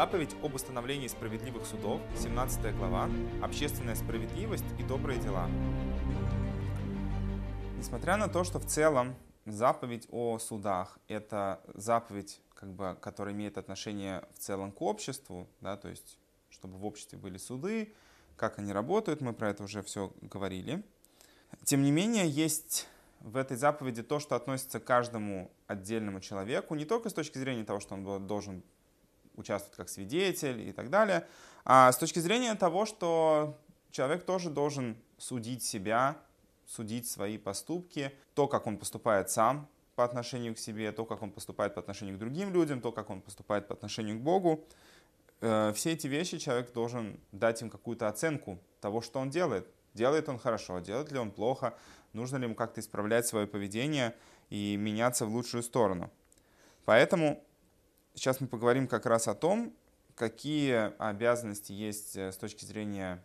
Заповедь об установлении справедливых судов, 17 глава, общественная справедливость и добрые дела. Несмотря на то, что в целом заповедь о судах – это заповедь, как бы, которая имеет отношение в целом к обществу, да, то есть чтобы в обществе были суды, как они работают, мы про это уже все говорили. Тем не менее, есть в этой заповеди то, что относится к каждому отдельному человеку, не только с точки зрения того, что он должен участвовать как свидетель и так далее, а с точки зрения того, что человек тоже должен судить себя, судить свои поступки, то, как он поступает сам по отношению к себе, то, как он поступает по отношению к другим людям, то, как он поступает по отношению к Богу. Э, все эти вещи человек должен дать им какую-то оценку того, что он делает. Делает он хорошо, делает ли он плохо, нужно ли ему как-то исправлять свое поведение и меняться в лучшую сторону. Поэтому сейчас мы поговорим как раз о том, какие обязанности есть э, с точки зрения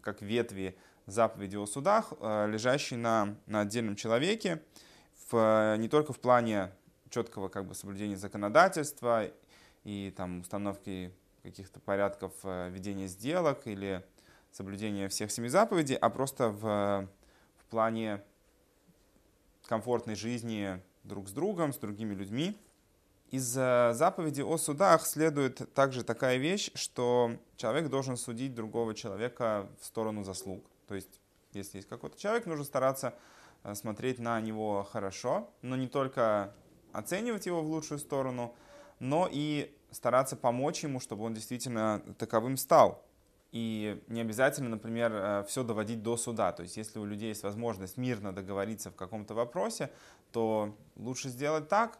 как, ветви заповеди о судах, э, лежащие на, на отдельном человеке, в, не только в плане четкого как бы, соблюдения законодательства и там, установки каких-то порядков э, ведения сделок или соблюдения всех семи заповедей, а просто в, в плане комфортной жизни друг с другом, с другими людьми. Из э, заповеди о судах следует также такая вещь, что человек должен судить другого человека в сторону заслуг. То есть, если есть какой-то человек, нужно стараться э, смотреть на него хорошо, но не только оценивать его в лучшую сторону, но и стараться помочь ему, чтобы он действительно таковым стал. И не обязательно, например, э, все доводить до суда. То есть, если у людей есть возможность мирно договориться в каком-то вопросе, то лучше сделать так,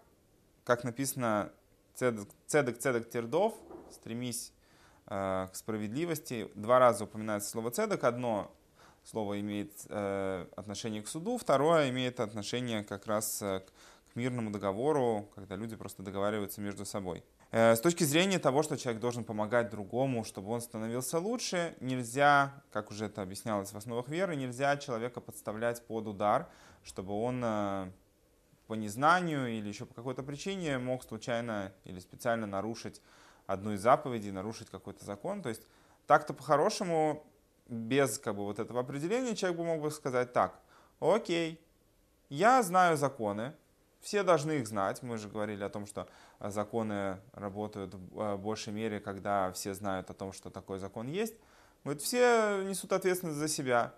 как написано «цедек, цедек, цедек тердов», «стремись э, к справедливости». Два раза упоминается слово «цедек». Одно слово имеет э, отношение к суду, второе имеет отношение как раз к мирному договору, когда люди просто договариваются между собой. Э, с точки зрения того, что человек должен помогать другому, чтобы он становился лучше, нельзя, как уже это объяснялось в основах веры, нельзя человека подставлять под удар, чтобы он э, по незнанию или еще по какой-то причине мог случайно или специально нарушить одну из заповедей, нарушить какой-то закон. То есть так-то по-хорошему, без как бы, вот этого определения, человек бы мог бы сказать так, окей, я знаю законы, все должны их знать. Мы же говорили о том, что законы работают в э, большей мере, когда все знают о том, что такой закон есть. Вот все несут ответственность за себя.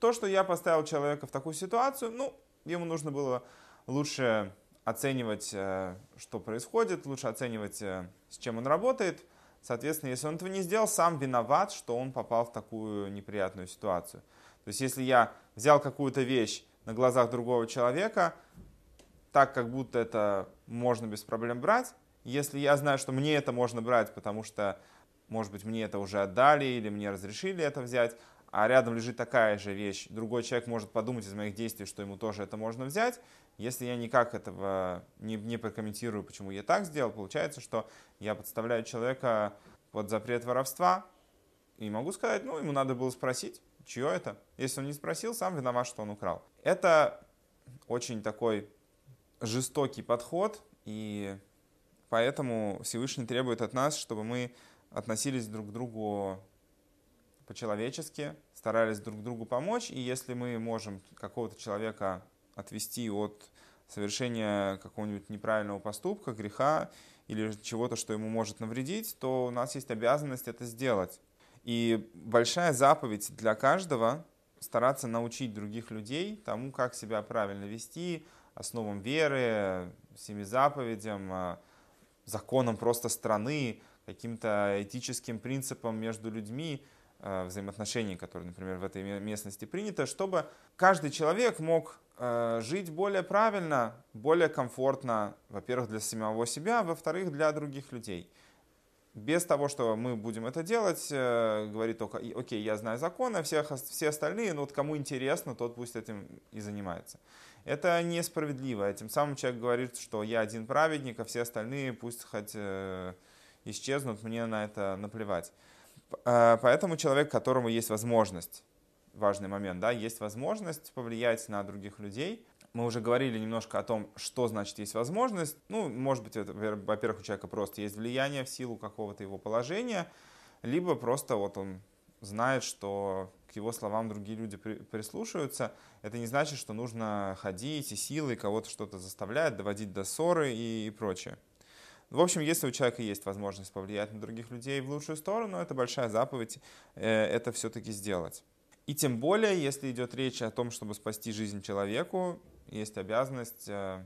То, что я поставил человека в такую ситуацию, ну, ему нужно было лучше оценивать, э, что происходит, лучше оценивать, с чем он работает. Соответственно, если он этого не сделал, сам виноват, что он попал в такую неприятную ситуацию. То есть, если я взял какую-то вещь на глазах другого человека, так, как будто это можно без проблем брать. Если я знаю, что мне это можно брать, потому что, может быть, мне это уже отдали или мне разрешили это взять, а рядом лежит такая же вещь, другой человек может подумать из моих действий, что ему тоже это можно взять. Если я никак этого не, не прокомментирую, почему я так сделал, получается, что я подставляю человека под запрет воровства, и могу сказать, ну, ему надо было спросить, чье это. Если он не спросил, сам виноват, что он украл. Это очень такой жестокий подход, и поэтому Всевышний требует от нас, чтобы мы относились друг к другу по-человечески, старались друг другу помочь, и если мы можем какого-то человека отвести от совершения какого-нибудь неправильного поступка, греха или чего-то, что ему может навредить, то у нас есть обязанность это сделать. И большая заповедь для каждого стараться научить других людей тому, как себя правильно вести, основам веры, семи заповедям, а, законам просто страны, каким-то этическим принципам между людьми, взаимоотношений, которые, например, в этой местности принято, чтобы каждый человек мог а, жить более правильно, более комфортно, во-первых, для самого себя, во-вторых, для других людей. Без того, что мы будем это делать, э, говорит только, окей, я знаю законы, всех, все остальные, ну вот кому интересно, тот пусть этим и занимается. Это несправедливо. Тем самым человек говорит, что я один праведник, а все остальные пусть хоть э, исчезнут, мне на это наплевать. Э, поэтому человек, которому есть возможность, важный момент, да, есть возможность повлиять на других людей, Мы уже говорили немножко о том, что значит есть возможность. Ну, может быть, это, во-первых, у человека просто есть влияние в силу какого-то его положения, либо просто вот он знает, что к его словам другие люди прислушиваются. Это не значит, что нужно ходить и силой кого-то что-то заставлять, доводить до ссоры и прочее. В общем, если у человека есть возможность повлиять на других людей в лучшую сторону, это большая заповедь э, это все-таки сделать. И тем более, если идет речь о том, чтобы спасти жизнь человеку, есть обязанность э,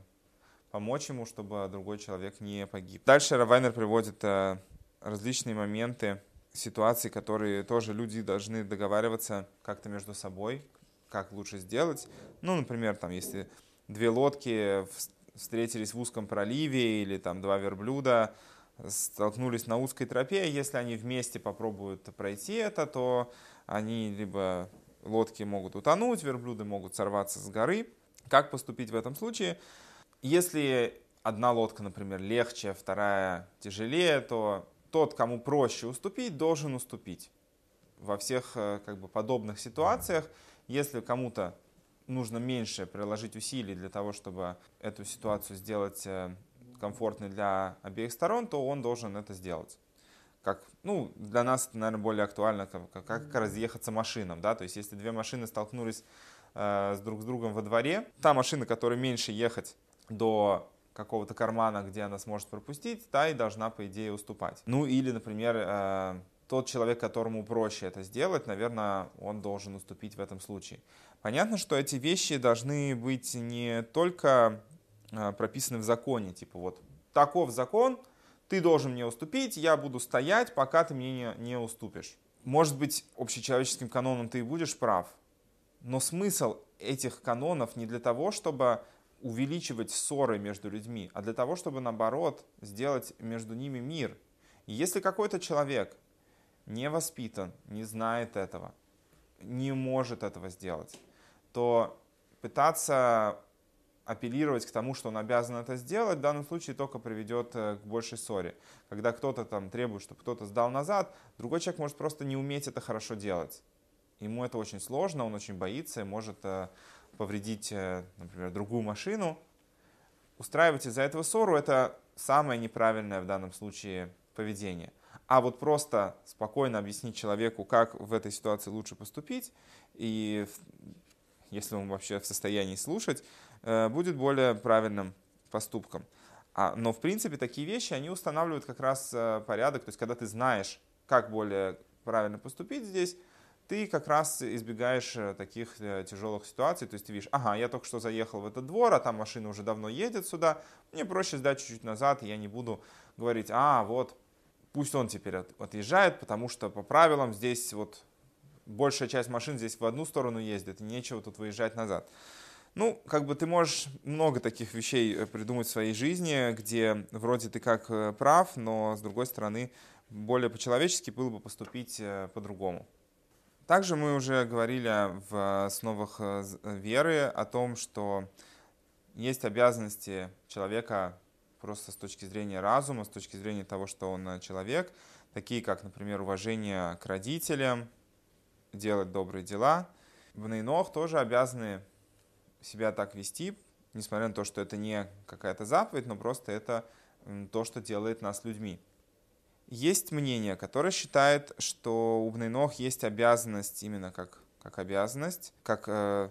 помочь ему, чтобы другой человек не погиб. Дальше Равайнер приводит э, различные моменты, ситуации, которые тоже люди должны договариваться как-то между собой, как лучше сделать. Ну, например, там, если две лодки встретились в узком проливе или там два верблюда столкнулись на узкой тропе, если они вместе попробуют пройти это, то они либо лодки могут утонуть, верблюды могут сорваться с горы. Как поступить в этом случае? Если одна лодка, например, легче, вторая тяжелее, то тот, кому проще уступить, должен уступить. Во всех э, как бы, подобных ситуациях, если кому-то нужно меньше приложить усилий для того, чтобы эту ситуацию сделать э, комфортной для обеих сторон, то он должен это сделать как, ну, для нас это, наверное, более актуально, как, как, как разъехаться машинам, да, то есть если две машины столкнулись э, с друг с другом во дворе, та машина, которая меньше ехать до какого-то кармана, где она сможет пропустить, та и должна, по идее, уступать. Ну, или, например, э, тот человек, которому проще это сделать, наверное, он должен уступить в этом случае. Понятно, что эти вещи должны быть не только э, прописаны в законе, типа вот таков закон, ты должен мне уступить, я буду стоять, пока ты мне не, не уступишь. Может быть, общечеловеческим каноном ты и будешь прав, но смысл этих канонов не для того, чтобы увеличивать ссоры между людьми, а для того, чтобы, наоборот, сделать между ними мир. И если какой-то человек не воспитан, не знает этого, не может этого сделать, то пытаться апеллировать к тому, что он обязан это сделать, в данном случае только приведет э, к большей ссоре. Когда кто-то там требует, чтобы кто-то сдал назад, другой человек может просто не уметь это хорошо делать. Ему это очень сложно, он очень боится и может э, повредить, э, например, другую машину. Устраивать из-за этого ссору – это самое неправильное в данном случае поведение. А вот просто спокойно объяснить человеку, как в этой ситуации лучше поступить, и если он вообще в состоянии слушать, Э, будет более правильным поступком. А, но, в принципе, такие вещи, они устанавливают как раз э, порядок. То есть, когда ты знаешь, как более правильно поступить здесь, ты как раз избегаешь э, таких тяжелых ситуаций. То есть ты видишь, ага, я только что заехал в этот двор, а там машина уже давно едет сюда, мне проще сдать чуть-чуть назад, и я не буду говорить, а, вот, пусть он теперь отъезжает, потому что по правилам здесь вот большая часть машин здесь в одну сторону ездит, и нечего тут выезжать назад. Ну, как бы ты можешь много таких вещей э, придумать в своей жизни, где вроде ты как э, прав, но с другой стороны более по-человечески было бы поступить э, по-другому. Также мы уже говорили в основах веры о том, что есть обязанности человека просто с точки зрения разума, с точки зрения того, что он человек, такие как, например, уважение к родителям, делать добрые дела. В Нейнох тоже обязаны себя так вести, несмотря на то, что это не какая-то заповедь, но просто это то, что делает нас людьми. Есть мнение, которое считает, что у Бнейнох есть обязанность, именно как, как обязанность, как э,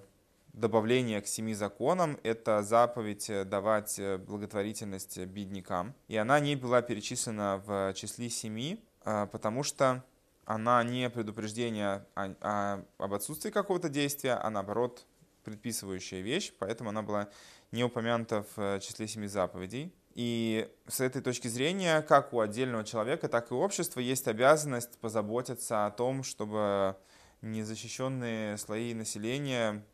добавление к семи законам, это заповедь э, давать э, благотворительность беднякам. И она не была перечислена в числе семи, э, потому что она не предупреждение о, о, об отсутствии какого-то действия, а наоборот предписывающая вещь, поэтому она была не упомянута в э, числе семи заповедей. И с этой точки зрения, как у отдельного человека, так и у общества есть обязанность позаботиться о том, чтобы незащищенные слои населения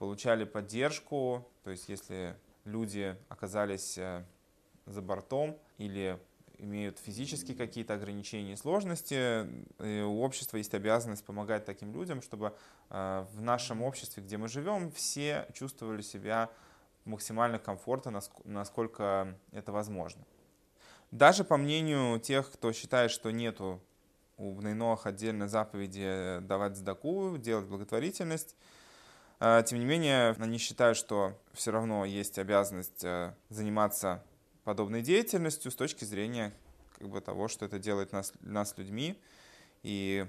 получали поддержку, то есть если люди оказались э, за бортом или имеют физические какие-то ограничения и сложности, и у общества есть обязанность помогать таким людям, чтобы э, в нашем обществе, где мы живем, все чувствовали себя максимально комфортно, насколько это возможно. Даже по мнению тех, кто считает, что нету у Бнейнох отдельной заповеди давать сдаку, делать благотворительность, тем не менее, они считают, что все равно есть обязанность э, заниматься подобной деятельностью с точки зрения как бы, того, что это делает нас, нас людьми. И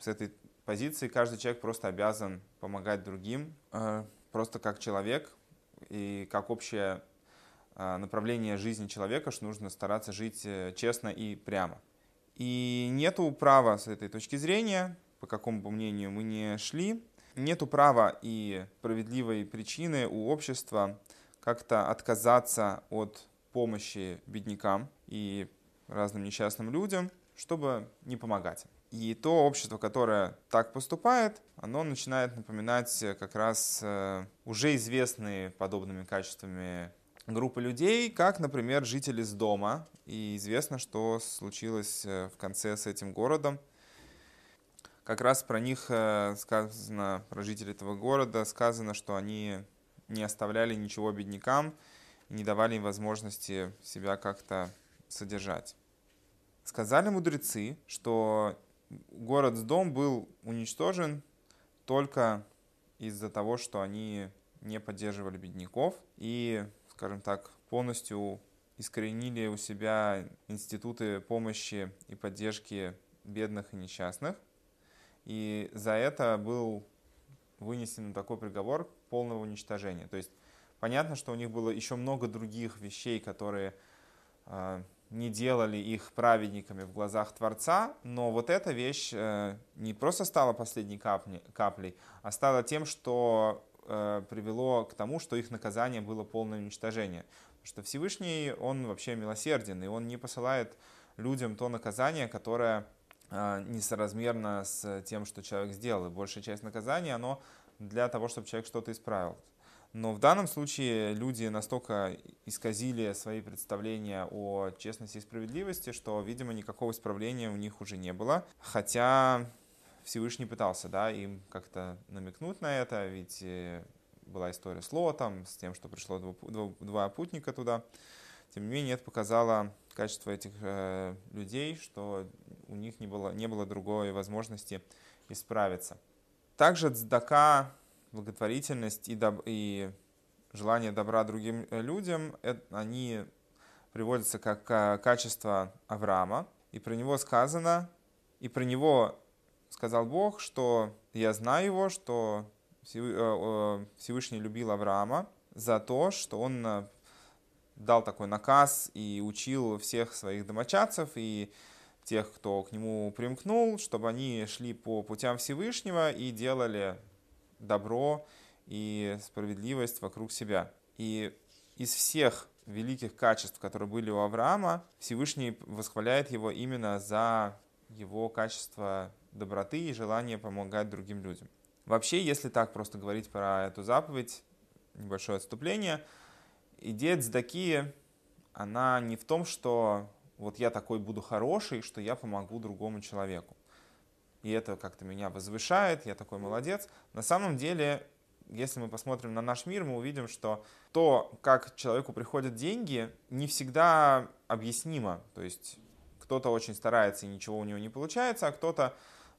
с этой позиции каждый человек просто обязан помогать другим, э, просто как человек и как общее э, направление жизни человека, что нужно стараться жить честно и прямо. И нету права с этой точки зрения, по какому бы мнению мы не шли, нету права и справедливой причины у общества как-то отказаться от помощи беднякам и разным несчастным людям, чтобы не помогать И то общество, которое так поступает, оно начинает напоминать как раз э, уже известные подобными качествами группы людей, как, например, жители с дома. И известно, что случилось э, в конце с этим городом как раз про них э, сказано, про жителей этого города, сказано, что они не оставляли ничего беднякам, не давали им возможности себя как-то содержать. Сказали мудрецы, что город с дом был уничтожен только из-за того, что они не поддерживали бедняков и, скажем так, полностью искоренили у себя институты помощи и поддержки бедных и несчастных. И за это был вынесен такой приговор полного уничтожения. То есть понятно, что у них было еще много других вещей, которые э, не делали их праведниками в глазах Творца, но вот эта вещь э, не просто стала последней капли, каплей, а стала тем, что э, привело к тому, что их наказание было полное уничтожение. Потому что Всевышний, он вообще милосерден, и он не посылает людям то наказание, которое несоразмерно с тем, что человек сделал. И большая часть наказания, оно для того, чтобы человек что-то исправил. Но в данном случае люди настолько исказили свои представления о честности и справедливости, что, видимо, никакого исправления у них уже не было. Хотя Всевышний пытался да, им как-то намекнуть на это, ведь э, была история с Лотом, с тем, что пришло два путника туда. Тем не менее, это показало качество этих э, людей, что у них не было, не было другой возможности исправиться. Также цдака, благотворительность и, доб, и желание добра другим э, людям, это, они приводятся как качество Авраама. И про него сказано, и про него сказал Бог, что я знаю его, что э, Всевышний любил Авраама за то, что он дал такой наказ и учил всех своих домочадцев и тех, кто к нему примкнул, чтобы они шли по путям Всевышнего и делали добро и справедливость вокруг себя. И из всех великих качеств, которые были у Авраама, Всевышний восхваляет его именно за его качество доброты и желание помогать другим людям. Вообще, если так просто говорить про эту заповедь, небольшое отступление – идея цдаки, она не в том, что вот я такой буду хороший, что я помогу другому человеку. И это как-то меня возвышает, я такой молодец. На самом деле, если мы посмотрим на наш мир, мы увидим, что то, как человеку приходят деньги, не всегда объяснимо. То есть кто-то очень старается и ничего у него не получается, а кто-то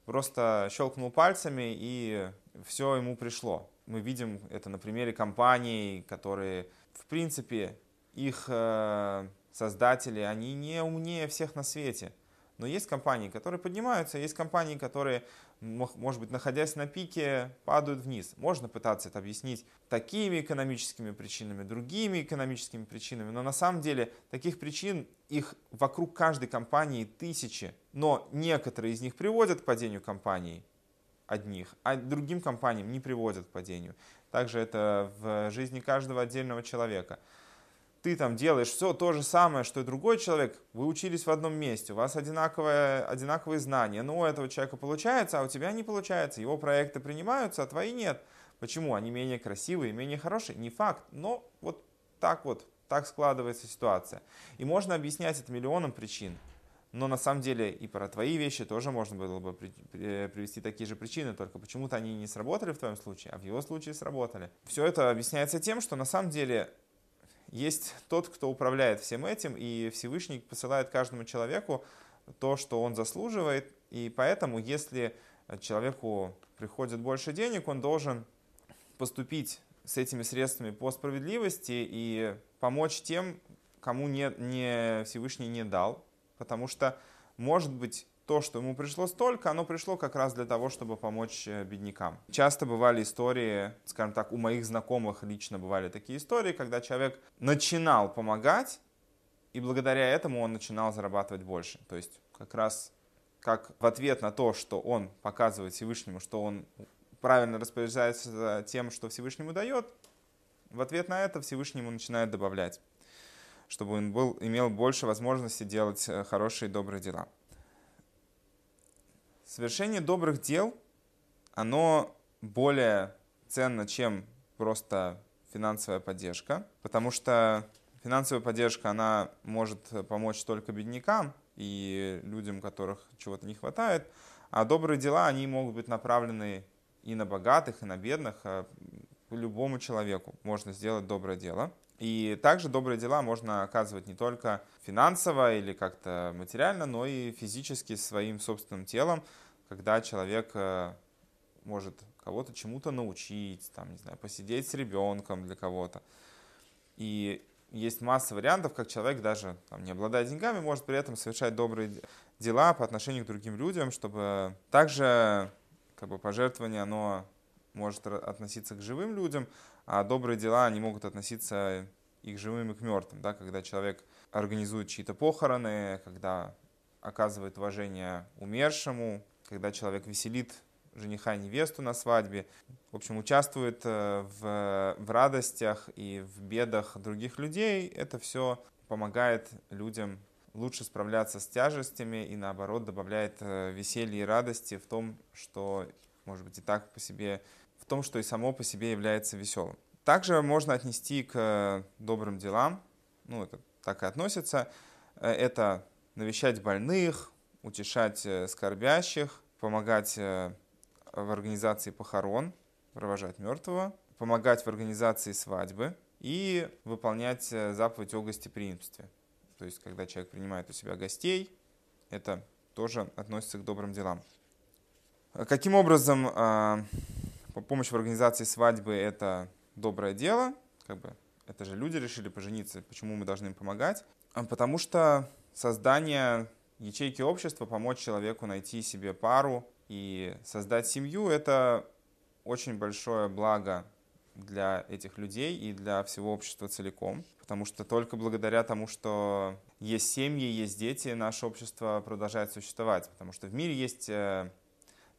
просто щелкнул пальцами и все ему пришло. Мы видим это на примере компаний, которые в принципе, их э, создатели, они не умнее всех на свете. Но есть компании, которые поднимаются, есть компании, которые, может быть, находясь на пике, падают вниз. Можно пытаться это объяснить такими экономическими причинами, другими экономическими причинами, но на самом деле таких причин, их вокруг каждой компании тысячи, но некоторые из них приводят к падению компании одних, а другим компаниям не приводят к падению. Также это в жизни каждого отдельного человека. Ты там делаешь все то же самое, что и другой человек, вы учились в одном месте, у вас одинаковые, одинаковые знания, но у этого человека получается, а у тебя не получается, его проекты принимаются, а твои нет. Почему? Они менее красивые, менее хорошие? Не факт, но вот так вот, так складывается ситуация. И можно объяснять это миллионом причин. Но на самом деле и про твои вещи тоже можно было бы э, привести такие же причины, только почему-то они не сработали в твоем случае, а в его случае сработали. Все это объясняется тем, что на самом деле есть тот, кто управляет всем этим, и Всевышний посылает каждому человеку то, что он заслуживает, и поэтому, если человеку приходит больше денег, он должен поступить с этими средствами по справедливости и помочь тем, кому не, не Всевышний не дал. Потому что, может быть, то, что ему пришло столько, оно пришло как раз для того, чтобы помочь э, беднякам. Часто бывали истории, скажем так, у моих знакомых лично бывали такие истории, когда человек начинал помогать, и благодаря этому он начинал зарабатывать больше. То есть как раз как в ответ на то, что он показывает Всевышнему, что он правильно распоряжается тем, что Всевышнему дает, в ответ на это Всевышнему начинает добавлять, чтобы он был, имел больше возможности делать э, хорошие и добрые дела. Совершение добрых дел, оно более ценно, чем просто финансовая поддержка, потому что финансовая поддержка, она может помочь только беднякам и людям, которых чего-то не хватает, а добрые дела, они могут быть направлены и на богатых, и на бедных, а любому человеку можно сделать доброе дело. И также добрые дела можно оказывать не только финансово или как-то материально, но и физически своим собственным телом, когда человек э, может кого-то чему-то научить, там, не знаю, посидеть с ребенком для кого-то. И есть масса вариантов, как человек, даже там, не обладая деньгами, может при этом совершать добрые дела по отношению к другим людям, чтобы также как бы, пожертвование, оно может относиться к живым людям, а добрые дела, они могут относиться и к живым, и к мертвым. Да? Когда человек организует чьи-то похороны, когда оказывает уважение умершему, когда человек веселит жениха и невесту на свадьбе, в общем, участвует э, в, в радостях и в бедах других людей, это все помогает людям лучше справляться с тяжестями и наоборот добавляет э, веселья и радости в том, что, может быть, и так по себе, том, что и само по себе является веселым. Также можно отнести к добрым делам, ну, это так и относится, э, это навещать больных, утешать э, скорбящих, помогать в организации похорон, провожать мертвого, помогать в организации свадьбы и выполнять заповедь о гостеприимстве. То есть, когда человек принимает у себя гостей, это тоже относится к добрым делам. Каким образом а, помощь в организации свадьбы – это доброе дело? Как бы, это же люди решили пожениться, почему мы должны им помогать? А, потому что создание ячейки общества, помочь человеку найти себе пару и создать семью – это очень большое благо для этих людей и для всего общества целиком потому что только благодаря тому, что есть семьи, есть дети, наше общество продолжает существовать, потому что в мире есть э,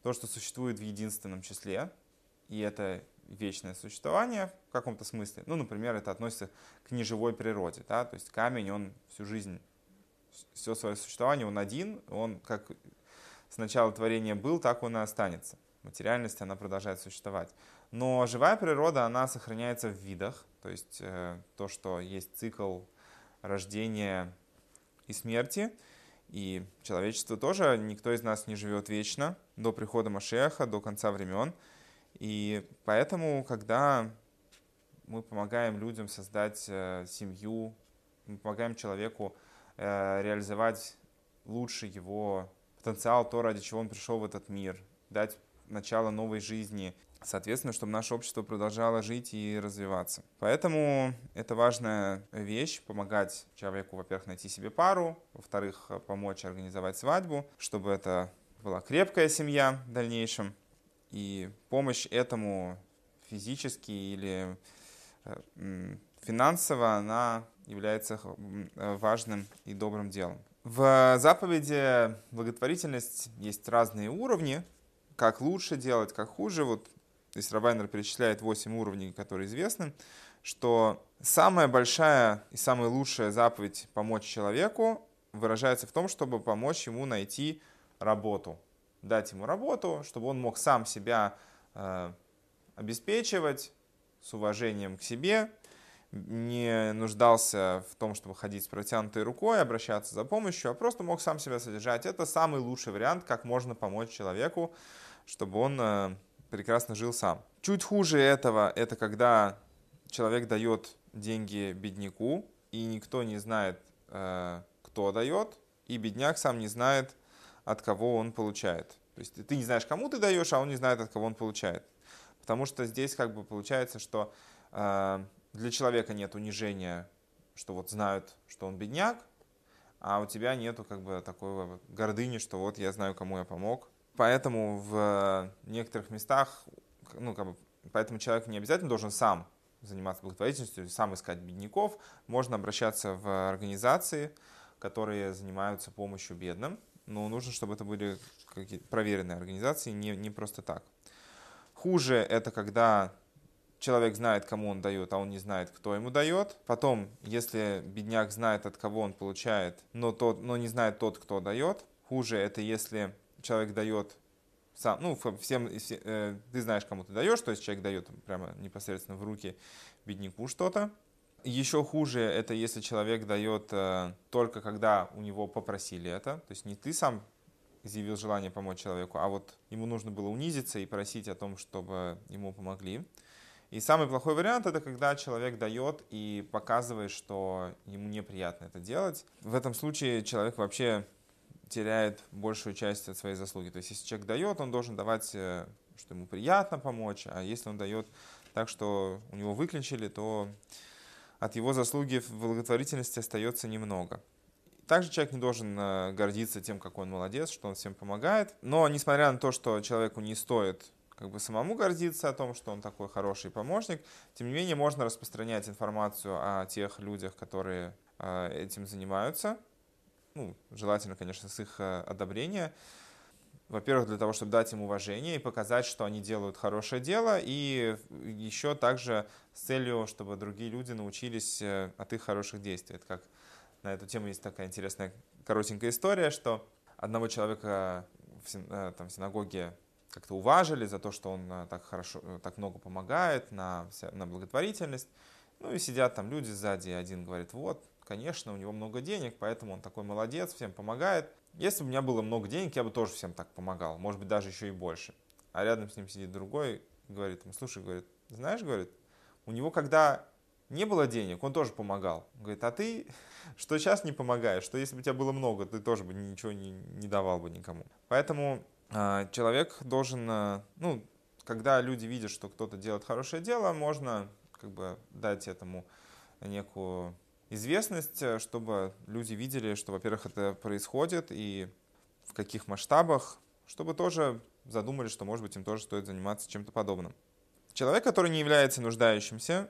то, что существует в единственном числе, и это вечное существование в каком-то смысле. Ну, например, это относится к неживой природе, да, то есть камень, он всю жизнь, все свое существование, он один, он как с начала творения был, так он и останется. Материальность, она продолжает существовать. Но живая природа, она сохраняется в видах, то есть э, то, что есть цикл рождения и смерти, и человечество тоже, никто из нас не живет вечно до прихода Машеха, до конца времен. И поэтому, когда мы помогаем людям создать э, семью, мы помогаем человеку э, реализовать лучше его потенциал, то, ради чего он пришел в этот мир, дать начало новой жизни, соответственно, чтобы наше общество продолжало жить и развиваться. Поэтому это важная вещь, помогать человеку, во-первых, найти себе пару, во-вторых, помочь организовать свадьбу, чтобы это была крепкая семья в дальнейшем. И помощь этому физически или э, финансово, она является важным и добрым делом. В заповеди благотворительность есть разные уровни, как лучше делать, как хуже. Вот здесь Рабайнер перечисляет 8 уровней, которые известны, что самая большая и самая лучшая заповедь помочь человеку выражается в том, чтобы помочь ему найти работу, дать ему работу, чтобы он мог сам себя э, обеспечивать с уважением к себе, не нуждался в том, чтобы ходить с протянутой рукой, обращаться за помощью, а просто мог сам себя содержать. Это самый лучший вариант, как можно помочь человеку чтобы он э, прекрасно жил сам. Чуть хуже этого, это когда человек дает деньги бедняку, и никто не знает, э, кто дает, и бедняк сам не знает, от кого он получает. То есть ты не знаешь, кому ты даешь, а он не знает, от кого он получает. Потому что здесь как бы получается, что э, для человека нет унижения, что вот знают, что он бедняк, а у тебя нету как бы такой гордыни, что вот я знаю, кому я помог. Поэтому в некоторых местах, ну, как бы, поэтому человек не обязательно должен сам заниматься благотворительностью, сам искать бедняков. Можно обращаться в организации, которые занимаются помощью бедным. Но нужно, чтобы это были какие-то проверенные организации, не, не просто так. Хуже это когда человек знает, кому он дает, а он не знает, кто ему дает. Потом, если бедняк знает, от кого он получает, но, тот, но не знает тот, кто дает. Хуже это если человек дает сам, ну, всем, все, э, ты знаешь, кому ты даешь, то есть человек дает прямо непосредственно в руки бедняку что-то. Еще хуже это если человек дает э, только когда у него попросили это, то есть не ты сам изъявил желание помочь человеку, а вот ему нужно было унизиться и просить о том, чтобы ему помогли. И самый плохой вариант это когда человек дает и показывает, что ему неприятно это делать. В этом случае человек вообще теряет большую часть от своей заслуги. То есть если человек дает, он должен давать, э, что ему приятно помочь, а если он дает так, что у него выключили, то от его заслуги в благотворительности остается немного. Также человек не должен э, гордиться тем, какой он молодец, что он всем помогает. Но несмотря на то, что человеку не стоит как бы самому гордиться о том, что он такой хороший помощник, тем не менее можно распространять информацию о тех людях, которые э, этим занимаются. Ну, желательно, конечно, с их э, одобрения. Во-первых, для того, чтобы дать им уважение и показать, что они делают хорошее дело, и еще также с целью, чтобы другие люди научились э, от их хороших действий. Это как на эту тему есть такая интересная коротенькая история, что одного человека в, там, в синагоге как-то уважили за то, что он э, так хорошо, э, так много помогает на, на благотворительность. Ну и сидят там люди сзади, один говорит, вот, конечно, у него много денег, поэтому он такой молодец, всем помогает. Если бы у меня было много денег, я бы тоже всем так помогал, может быть, даже еще и больше. А рядом с ним сидит другой, говорит, слушай, говорит, знаешь, говорит, у него когда не было денег, он тоже помогал. Говорит, а ты что сейчас не помогаешь, что если бы у тебя было много, ты тоже бы ничего не, не давал бы никому. Поэтому а, человек должен, а, ну, когда люди видят, что кто-то делает хорошее дело, можно как бы дать этому некую известность, чтобы люди видели, что, во-первых, это происходит и в каких масштабах, чтобы тоже задумали, что, может быть, им тоже стоит заниматься чем-то подобным. Человек, который не является нуждающимся,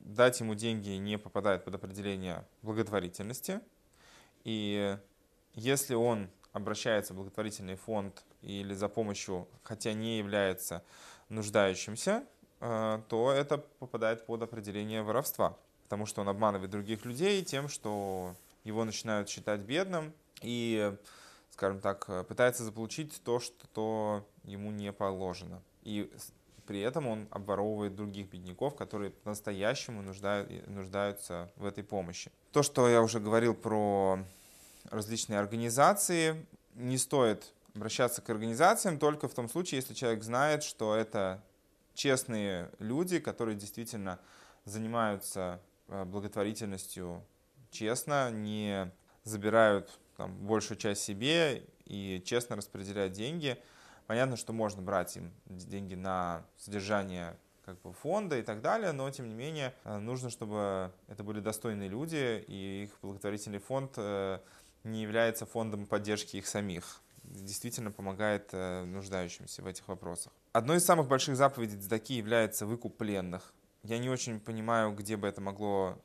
дать ему деньги не попадает под определение благотворительности. И если он обращается в благотворительный фонд или за помощью, хотя не является нуждающимся, э, то это попадает под определение воровства, потому что он обманывает других людей тем, что его начинают считать бедным и, скажем так, пытается заполучить то, что ему не положено. И при этом он обворовывает других бедняков, которые по-настоящему нуждают, нуждаются в этой помощи. То, что я уже говорил про различные организации, не стоит обращаться к организациям только в том случае, если человек знает, что это честные люди, которые действительно занимаются э, благотворительностью честно, не забирают там, большую часть себе и честно распределяют деньги – Понятно, что можно брать им деньги на содержание как бы фонда и так далее, но тем не менее э, нужно, чтобы это были достойные люди, и их благотворительный фонд э, не является фондом поддержки их самих. Действительно помогает э, нуждающимся в этих вопросах. Одной из самых больших заповедей Цдаки является выкуп пленных. Я не очень понимаю, где бы это могло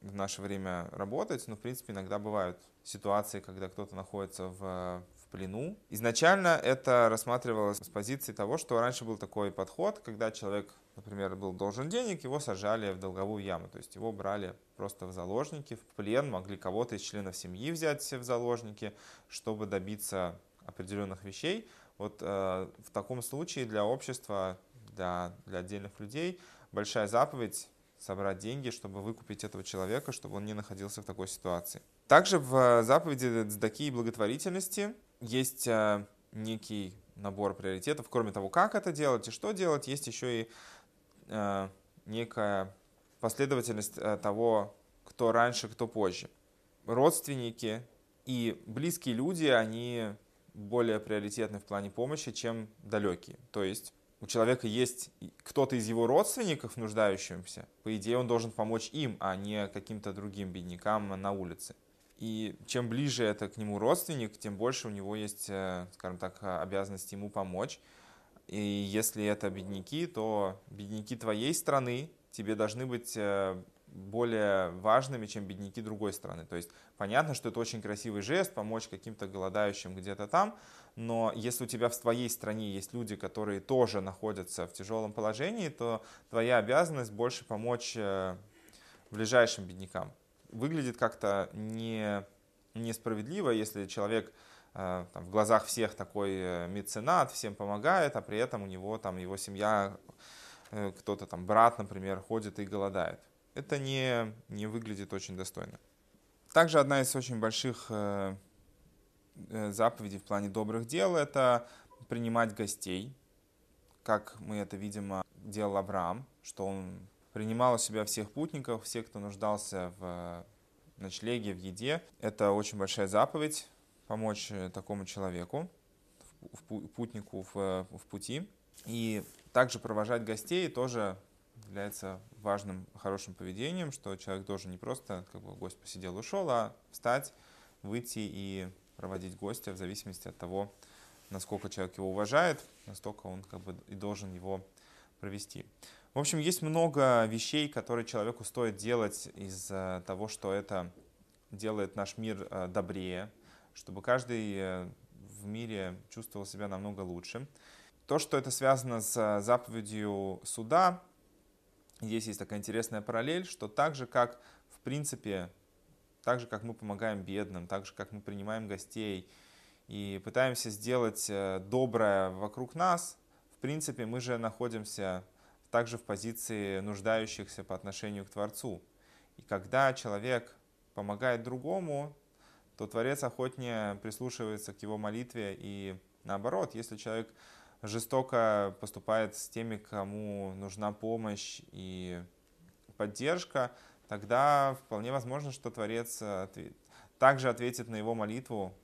в наше время работать, но в принципе иногда бывают ситуации, когда кто-то находится в плену. Изначально это рассматривалось с позиции того, что раньше был такой подход, когда человек, например, был должен денег, его сажали в долговую яму, то есть его брали просто в заложники, в плен, могли кого-то из членов семьи взять в заложники, чтобы добиться определенных вещей. Вот э, в таком случае для общества, для, для отдельных людей большая заповедь собрать деньги, чтобы выкупить этого человека, чтобы он не находился в такой ситуации. Также в заповеди Цдаки и благотворительности есть э, некий набор приоритетов. Кроме того, как это делать и что делать, есть еще и э, некая последовательность э, того, кто раньше, кто позже. Родственники и близкие люди, они более приоритетны в плане помощи, чем далекие. То есть у человека есть кто-то из его родственников нуждающимся, по идее он должен помочь им, а не каким-то другим беднякам на улице. И чем ближе это к нему родственник, тем больше у него есть, э, скажем так, обязанность ему помочь. И если это бедняки, то бедняки твоей страны тебе должны быть э, более важными, чем бедняки другой страны. То есть понятно, что это очень красивый жест, помочь каким-то голодающим где-то там, но если у тебя в твоей стране есть люди, которые тоже находятся в тяжелом положении, то твоя обязанность больше помочь э, ближайшим беднякам. Выглядит как-то не, несправедливо, если человек э, там, в глазах всех такой э, меценат, всем помогает, а при этом у него там его семья, кто-то там брат, например, ходит и голодает это не, не выглядит очень достойно. Также одна из очень больших э, э, заповедей в плане добрых дел – это принимать гостей, как мы это видим э, делал Авраам, что он принимал у себя всех путников, всех, кто нуждался в ночлеге, в еде. Это очень большая заповедь помочь такому человеку, путнику в, в пути. И также провожать гостей тоже является важным, хорошим поведением, что человек должен не просто, как бы гость посидел, ушел, а встать, выйти и проводить гостя в зависимости от того, насколько человек его уважает, настолько он как бы и должен его провести. В общем, есть много вещей, которые человеку стоит делать из-за того, что это делает наш мир э, добрее, чтобы каждый э, в мире чувствовал себя намного лучше. То, что это связано с заповедью суда, здесь есть такая интересная параллель, что так же, как в принципе, так же, как мы помогаем бедным, так же, как мы принимаем гостей и пытаемся сделать э, доброе вокруг нас, в принципе, мы же находимся также в позиции нуждающихся по отношению к Творцу. И когда человек помогает другому, то Творец охотнее прислушивается к его молитве и наоборот, если человек жестоко поступает с теми, кому нужна помощь и поддержка, тогда вполне возможно, что Творец также ответит на его молитву,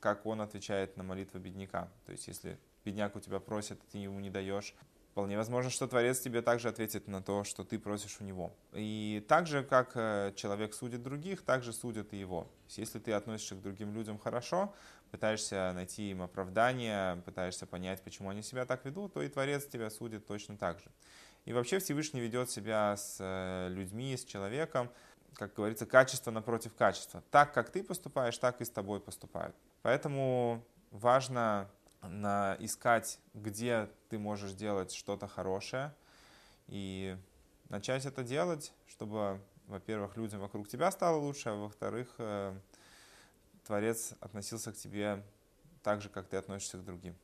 как он отвечает на молитву бедняка. То есть, если бедняк у тебя просит, ты ему не даешь, вполне возможно, что Творец тебе также ответит на то, что ты просишь у него. И так же, как э, человек судит других, так же судят и его. Если ты относишься к другим людям хорошо, пытаешься найти им оправдание, пытаешься понять, почему они себя так ведут, то и Творец тебя судит точно так же. И вообще Всевышний ведет себя с э, людьми, с человеком, как говорится, качество напротив качества. Так, как ты поступаешь, так и с тобой поступают. Поэтому важно на, искать, где ты можешь делать что-то хорошее, и начать это делать, чтобы, во-первых, людям вокруг тебя стало лучше, а во-вторых, э, Творец относился к тебе так же, как ты относишься к другим.